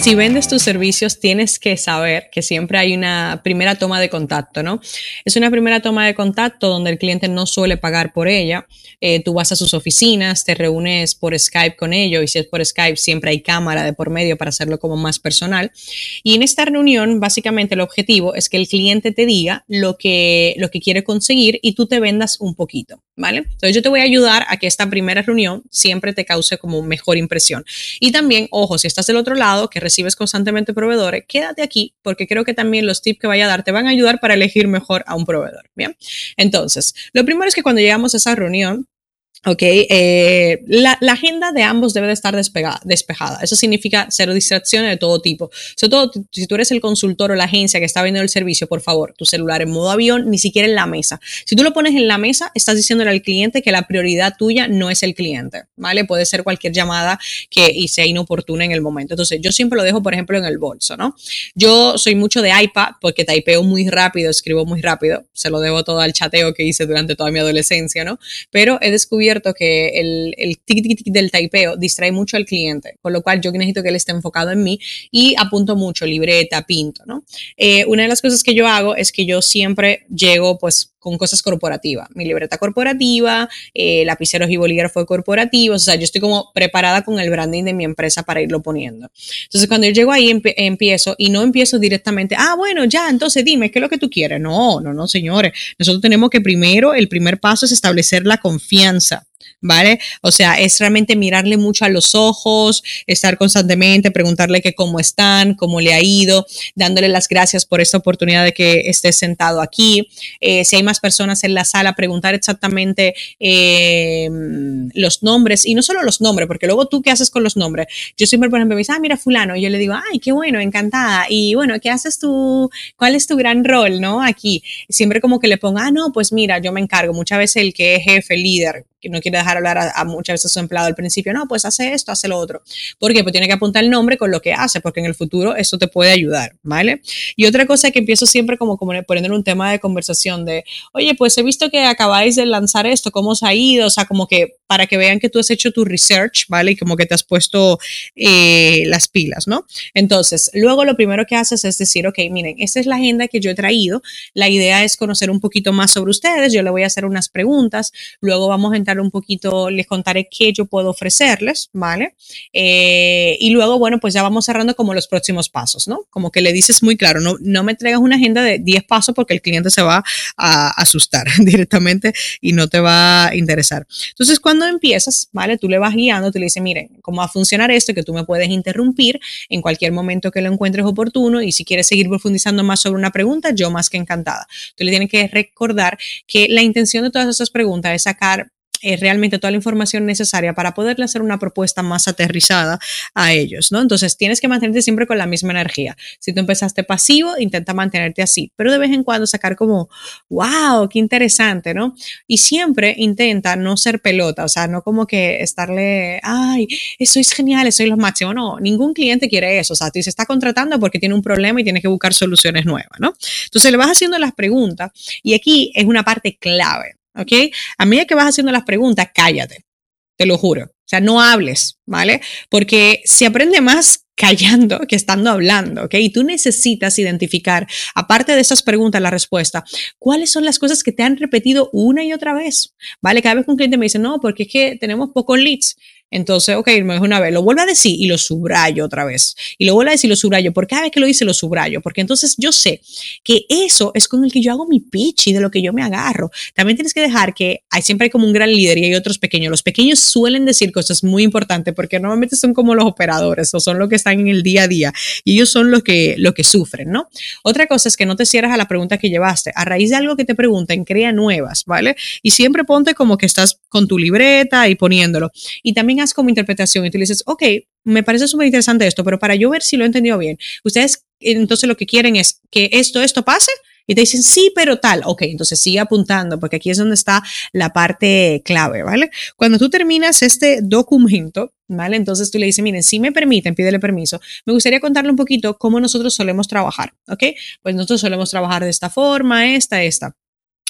Si vendes tus servicios, tienes que saber que siempre hay una primera toma de contacto, ¿no? Es una primera toma de contacto donde el cliente no suele pagar por ella. Eh, tú vas a sus oficinas, te reúnes por Skype con ellos y si es por Skype siempre hay cámara de por medio para hacerlo como más personal. Y en esta reunión, básicamente el objetivo es que el cliente te diga lo que, lo que quiere conseguir y tú te vendas un poquito, ¿vale? Entonces yo te voy a ayudar a que esta primera reunión siempre te cause como mejor impresión. Y también, ojo, si estás del otro lado, que recibes constantemente proveedores, quédate aquí porque creo que también los tips que vaya a dar te van a ayudar para elegir mejor a un proveedor. Bien, entonces, lo primero es que cuando llegamos a esa reunión, Ok, eh, la, agenda de ambos debe de estar despejada. Eso significa cero distracciones de todo tipo. Sobre todo si tú eres el consultor o la agencia que está vendiendo el servicio, por favor, tu celular en modo avión, ni siquiera en la mesa. Si tú lo pones en la mesa, estás diciéndole al cliente que la prioridad tuya no es el cliente, ¿vale? Puede ser cualquier llamada que y sea inoportuna en el momento. Entonces, yo siempre lo dejo, por ejemplo, en el bolso, ¿no? Yo soy mucho de iPad porque typeo muy rápido, escribo muy rápido. Se lo debo todo al chateo que hice durante toda mi adolescencia, ¿no? Pero he descubierto que el, el tic, tic, tic del taipeo distrae mucho al cliente, con lo cual yo necesito que él esté enfocado en mí y apunto mucho, libreta, pinto, ¿no? Eh, una de las cosas que yo hago es que yo siempre llego, pues, con cosas corporativas, mi libreta corporativa, eh, lapiceros y bolígrafos corporativos, o sea, yo estoy como preparada con el branding de mi empresa para irlo poniendo. Entonces, cuando yo llego ahí, empiezo y no empiezo directamente, ah, bueno, ya, entonces dime, ¿qué es lo que tú quieres? No, no, no, señores, nosotros tenemos que primero, el primer paso es establecer la confianza. ¿Vale? O sea, es realmente mirarle mucho a los ojos, estar constantemente, preguntarle que cómo están, cómo le ha ido, dándole las gracias por esta oportunidad de que esté sentado aquí. Eh, si hay más personas en la sala, preguntar exactamente em, los nombres y no solo los nombres, porque luego tú qué haces con los nombres. Yo siempre, por ejemplo, me dice, ah, mira, fulano, y yo le digo, ay, qué bueno, encantada. Y bueno, ¿qué haces tú? ¿Cuál es tu gran rol, no? Aquí, siempre como que le ponga, ah, no, pues mira, yo me encargo. Muchas veces el que es jefe, líder, que no quiere dejar hablar a, muchas veces su empleado al principio, no, pues hace esto, hace lo otro. ¿Por qué? Pues tiene que apuntar el nombre con lo que hace, porque en el futuro eso te puede ayudar, ¿vale? Y otra cosa que empiezo siempre como, como poniendo un tema de conversación de, oye, pues he visto que acabáis de lanzar esto, ¿cómo os ha ido? O sea, como que para que vean que tú has hecho tu research, ¿vale? Y como que te has puesto eh, las pilas, ¿no? Entonces, luego lo primero que haces es decir, ok, miren, esta es la agenda que yo he traído, la idea es conocer un poquito más sobre ustedes, yo le voy a hacer unas preguntas, luego vamos a entrar un poquito, les contaré qué yo puedo ofrecerles, ¿vale? Eh, y luego, bueno, pues ya vamos cerrando como los próximos pasos, ¿no? Como que le dices muy claro, no, no me traigas una agenda de 10 pasos porque el cliente se va a asustar directamente y no te va a interesar. Entonces, cuando empiezas, ¿vale? Tú le vas guiando, tú le dices, miren, cómo va a funcionar esto, que tú me puedes interrumpir en cualquier momento que lo encuentres oportuno y si quieres seguir profundizando más sobre una pregunta, yo más que encantada. Tú le tienes que recordar que la intención de todas esas preguntas es sacar eh, realmente toda la información necesaria para poderle hacer una propuesta más aterrizada a ellos, ¿no? Entonces tienes que mantenerte siempre con la misma energía. Si tú empezaste pasivo, intenta mantenerte así, pero de vez en cuando sacar como, wow, qué interesante, ¿no? Y siempre intenta no ser pelota, o sea, no como que estarle, ay, eso es genial, soy lo máximo, no, ningún cliente quiere eso, o sea, tú se está contratando porque tiene un problema y tiene que buscar soluciones nuevas, ¿no? Entonces le vas haciendo las preguntas y aquí es una parte clave. ¿Ok? A medida que vas haciendo las preguntas, cállate, te lo juro. O sea, no hables, ¿vale? Porque se aprende más callando que estando hablando, ¿ok? Y tú necesitas identificar, aparte de esas preguntas, la respuesta, cuáles son las cosas que te han repetido una y otra vez, ¿vale? Cada vez que un cliente me dice, no, porque es que tenemos pocos leads, entonces, ok, me dijo una vez, lo vuelvo a decir y lo subrayo otra vez. Y lo vuelvo a decir y lo subrayo, porque cada vez que lo dice lo subrayo, porque entonces yo sé que eso es con el que yo hago mi pitch y de lo que yo me agarro. También tienes que dejar que hay siempre hay como un gran líder y hay otros pequeños. Los pequeños suelen decir cosas muy importantes porque normalmente son como los operadores o son los que están en el día a día y ellos son los que, los que sufren, ¿no? Otra cosa es que no te cierres a la pregunta que llevaste. A raíz de algo que te pregunten, crea nuevas, ¿vale? Y siempre ponte como que estás con tu libreta y poniéndolo. Y también como interpretación y tú le dices, ok, me parece súper interesante esto, pero para yo ver si lo he entendido bien, ustedes entonces lo que quieren es que esto, esto pase Y te dicen, sí, pero tal. Ok, entonces sigue apuntando, porque aquí es donde está la parte clave, ¿vale? Cuando tú terminas este documento, ¿vale? Entonces tú le dices, miren, si me permiten, pídele permiso, me gustaría contarle un poquito cómo nosotros solemos trabajar, ¿ok? Pues nosotros solemos trabajar de esta forma, esta, esta.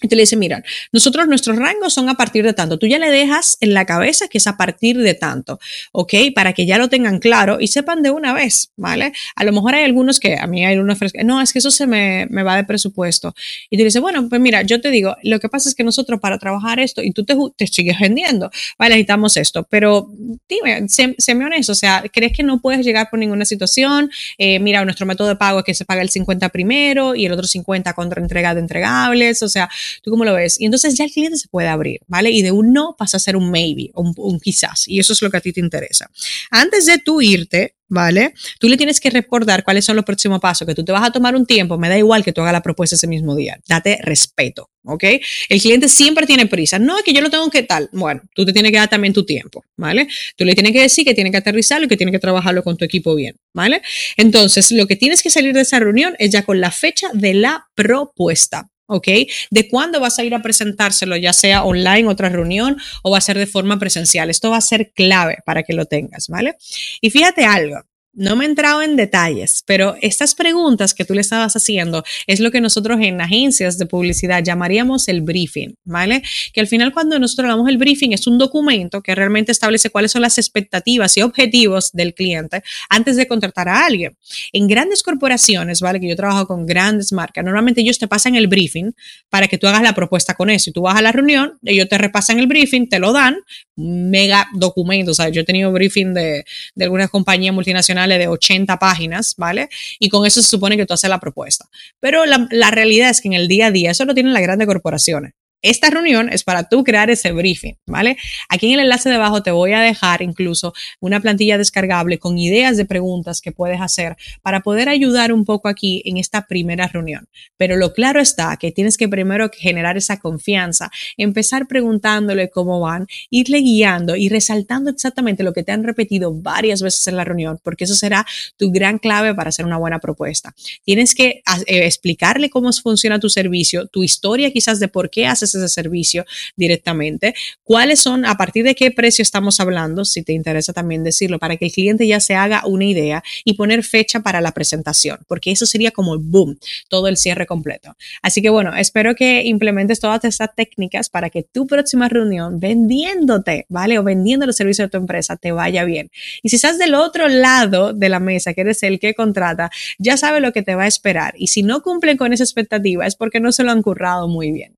Te le dice, mira, nosotros nuestros rangos son a partir de tanto. Tú ya le dejas en la cabeza que es a partir de tanto, ¿ok? Para que ya lo tengan claro y sepan de una vez, ¿vale? A lo mejor hay algunos que, a mí hay unos que, no, es que eso se me, me, va de presupuesto. Y te dice, bueno, pues mira, yo te digo, lo que pasa es que nosotros para trabajar esto, y tú te, te sigues vendiendo, ¿vale? Necesitamos esto, pero dime, sé, séme honesto, o sea, ¿crees que no puedes llegar por ninguna situación? Eh, mira, nuestro método de pago es que se paga el 50 primero y el otro 50 contra entrega de entregables, o sea, ¿Tú cómo lo ves? Y entonces ya el cliente se puede abrir, ¿vale? Y de un no pasa a ser un maybe, un, un quizás. Y eso es lo que a ti te interesa. Antes de tú irte, ¿vale? Tú le tienes que recordar cuáles son los próximos pasos, que tú te vas a tomar un tiempo, me da igual que tú hagas la propuesta ese mismo día, date respeto, ¿ok? El cliente siempre tiene prisa, no es que yo lo tengo que tal, bueno, tú te tienes que dar también tu tiempo, ¿vale? Tú le tienes que decir que tiene que aterrizarlo y que tiene que trabajarlo con tu equipo bien, ¿vale? Entonces, lo que tienes que salir de esa reunión es ya con la fecha de la propuesta, ¿ok? De cuándo vas a ir a presentárselo, ya sea online, otra reunión, o va a ser de forma presencial. Esto va a ser clave para que lo tengas, ¿vale? Y fíjate algo, no me he entrado en detalles, pero estas preguntas que tú le estabas haciendo es lo que nosotros en agencias de publicidad llamaríamos el briefing, ¿vale? Que al final cuando nosotros hablamos el briefing es un documento que realmente establece cuáles son las expectativas y objetivos del cliente antes de contratar a alguien. En grandes corporaciones, ¿vale? Que yo trabajo con grandes marcas, normalmente ellos te pasan el briefing para que tú hagas la propuesta con eso. Y tú vas a la reunión, ellos te repasan el briefing, te lo dan, mega documento. O sea, yo he tenido briefing de, de algunas compañías multinacionales de 80 páginas, ¿vale? Y con eso se supone que tú haces la propuesta. Pero la, la realidad es que en el día a día eso lo tienen las grandes corporaciones. Esta reunión es para tú crear ese briefing, ¿vale? Aquí en el enlace de abajo te voy a dejar incluso una plantilla descargable con ideas de preguntas que puedes hacer para poder ayudar un poco aquí en esta primera reunión. Pero lo claro está que tienes que primero generar esa confianza, empezar preguntándole cómo van, irle guiando y resaltando exactamente lo que te han repetido varias veces en la reunión, porque eso será tu gran clave para hacer una buena propuesta. Tienes que eh, explicarle cómo funciona tu servicio, tu historia quizás de por qué haces ese servicio directamente, cuáles son, a partir de qué precio estamos hablando, si te interesa también decirlo, para que el cliente ya se haga una idea y poner fecha para la presentación, porque eso sería como el boom, todo el cierre completo. Así que bueno, espero que implementes todas estas técnicas para que tu próxima reunión vendiéndote, ¿vale? O vendiendo los servicios de tu empresa te vaya bien. Y si estás del otro lado de la mesa, que eres el que contrata, ya sabe lo que te va a esperar. Y si no cumplen con esa expectativa es porque no se lo han currado muy bien.